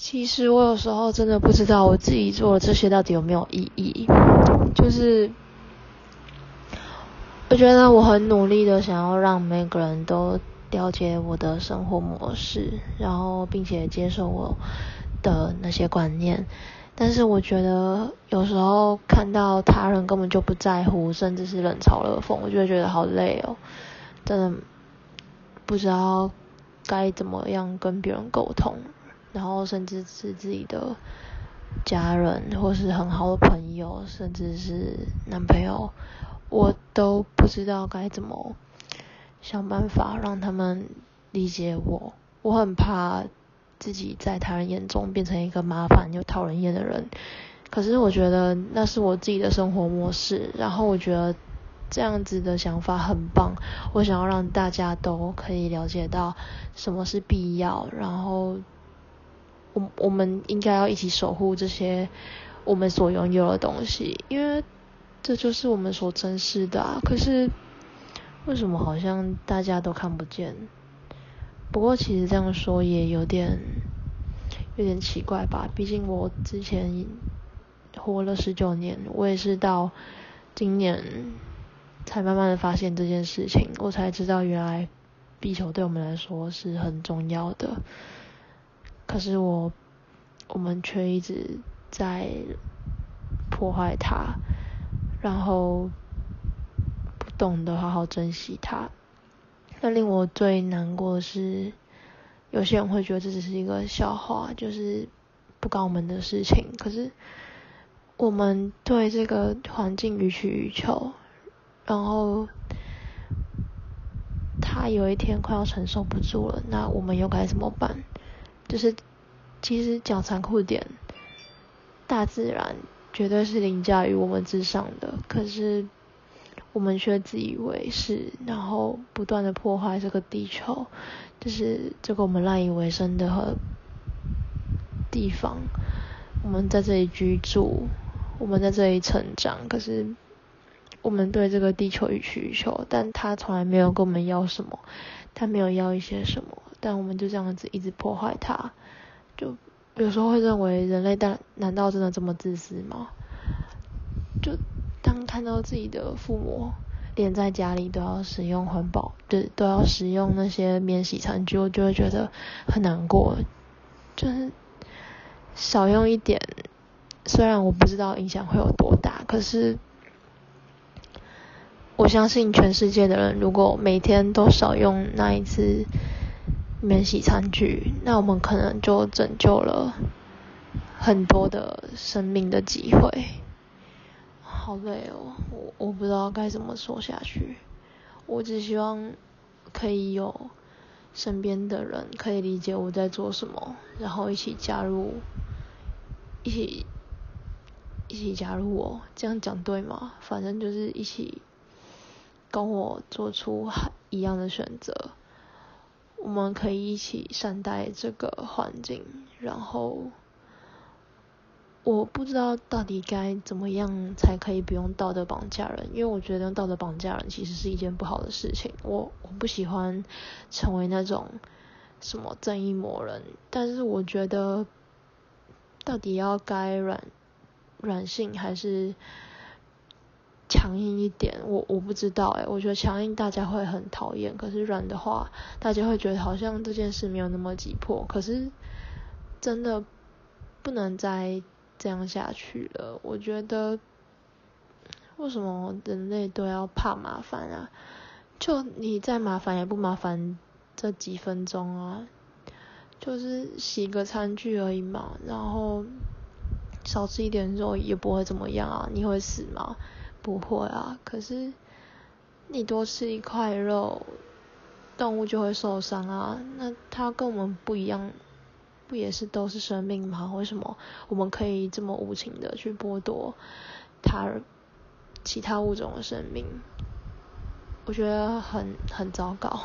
其实我有时候真的不知道我自己做的这些到底有没有意义，就是我觉得我很努力的想要让每个人都了解我的生活模式，然后并且接受我的那些观念，但是我觉得有时候看到他人根本就不在乎，甚至是冷嘲热讽，我就会觉得好累哦，真的不知道该怎么样跟别人沟通。然后甚至是自己的家人，或是很好的朋友，甚至是男朋友，我都不知道该怎么想办法让他们理解我。我很怕自己在他人眼中变成一个麻烦又讨人厌的人。可是我觉得那是我自己的生活模式，然后我觉得这样子的想法很棒。我想要让大家都可以了解到什么是必要，然后。我我们应该要一起守护这些我们所拥有的东西，因为这就是我们所珍视的啊。可是为什么好像大家都看不见？不过其实这样说也有点有点奇怪吧。毕竟我之前活了十九年，我也是到今年才慢慢的发现这件事情，我才知道原来地球对我们来说是很重要的。可是我，我们却一直在破坏它，然后不懂得好好珍惜它。那令我最难过的是，有些人会觉得这只是一个笑话，就是不关我们的事情。可是我们对这个环境予取予求，然后他有一天快要承受不住了，那我们又该怎么办？就是，其实讲残酷点，大自然绝对是凌驾于我们之上的，可是我们却自以为是，然后不断的破坏这个地球，就是这个我们赖以为生的和地方，我们在这里居住，我们在这里成长，可是我们对这个地球予取予求，但他从来没有跟我们要什么，他没有要一些什么。但我们就这样子一直破坏它，就有时候会认为人类但难道真的这么自私吗？就当看到自己的父母连在家里都要使用环保，对，都要使用那些免洗餐具，我就会觉得很难过。就是少用一点，虽然我不知道影响会有多大，可是我相信全世界的人如果每天都少用那一次。免洗餐具，那我们可能就拯救了很多的生命的机会。好累哦，我我不知道该怎么说下去。我只希望可以有身边的人可以理解我在做什么，然后一起加入，一起一起加入我。这样讲对吗？反正就是一起跟我做出一样的选择。我们可以一起善待这个环境，然后我不知道到底该怎么样才可以不用道德绑架人，因为我觉得道德绑架人其实是一件不好的事情。我我不喜欢成为那种什么正义魔人，但是我觉得到底要该软软性还是？强硬一点，我我不知道哎，我觉得强硬大家会很讨厌，可是软的话，大家会觉得好像这件事没有那么急迫。可是真的不能再这样下去了。我觉得为什么人类都要怕麻烦啊？就你再麻烦也不麻烦这几分钟啊，就是洗个餐具而已嘛，然后少吃一点肉也不会怎么样啊，你会死吗？不会啊，可是你多吃一块肉，动物就会受伤啊。那它跟我们不一样，不也是都是生命吗？为什么我们可以这么无情的去剥夺它其他物种的生命？我觉得很很糟糕。